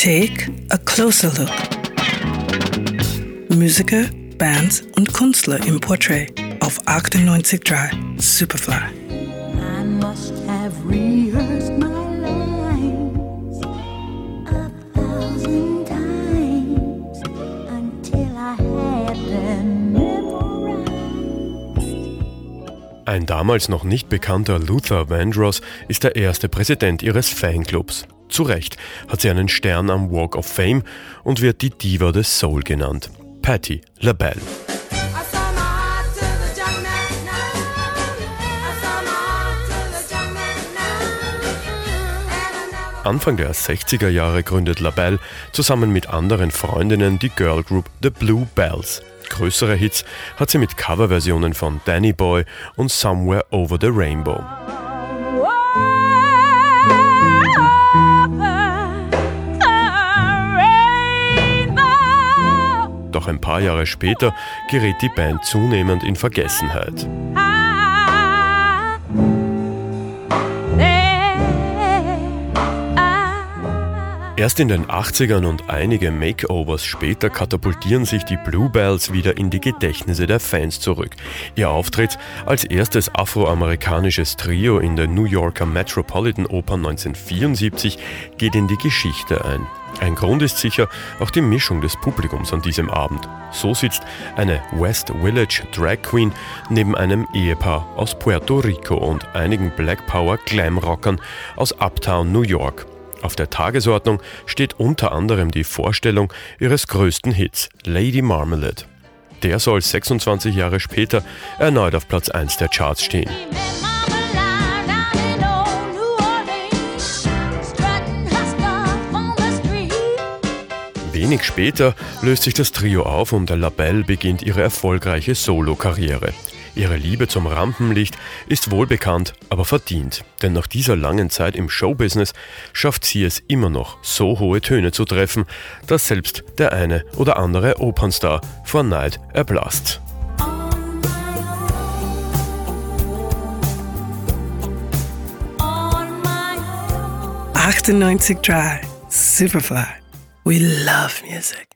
Take a closer look. Musiker, Bands und Künstler im Portrait auf 98.3 Superfly. I must have rehearsed my lines a thousand times until I had them memorized. Ein damals noch nicht bekannter Luther Vandross ist der erste Präsident ihres Fanclubs. Zu Recht hat sie einen Stern am Walk of Fame und wird die Diva des Soul genannt. Patti LaBelle. Anfang der 60er Jahre gründet LaBelle zusammen mit anderen Freundinnen die Girl Group The Blue Bells. Größere Hits hat sie mit Coverversionen von Danny Boy und Somewhere Over the Rainbow. Ein paar Jahre später gerät die Band zunehmend in Vergessenheit. Erst in den 80ern und einige Makeovers später katapultieren sich die Bluebells wieder in die Gedächtnisse der Fans zurück. Ihr Auftritt als erstes afroamerikanisches Trio in der New Yorker Metropolitan Oper 1974 geht in die Geschichte ein. Ein Grund ist sicher auch die Mischung des Publikums an diesem Abend. So sitzt eine West Village Drag Queen neben einem Ehepaar aus Puerto Rico und einigen Black Power Glam-Rockern aus Uptown New York. Auf der Tagesordnung steht unter anderem die Vorstellung ihres größten Hits, Lady Marmalade. Der soll 26 Jahre später erneut auf Platz 1 der Charts stehen. Wenig später löst sich das Trio auf und LaBelle beginnt ihre erfolgreiche Solo-Karriere. Ihre Liebe zum Rampenlicht ist wohlbekannt, aber verdient. Denn nach dieser langen Zeit im Showbusiness schafft sie es immer noch, so hohe Töne zu treffen, dass selbst der eine oder andere Opernstar vor Neid erblasst. On my own. 98 Dry Superfly. We love music.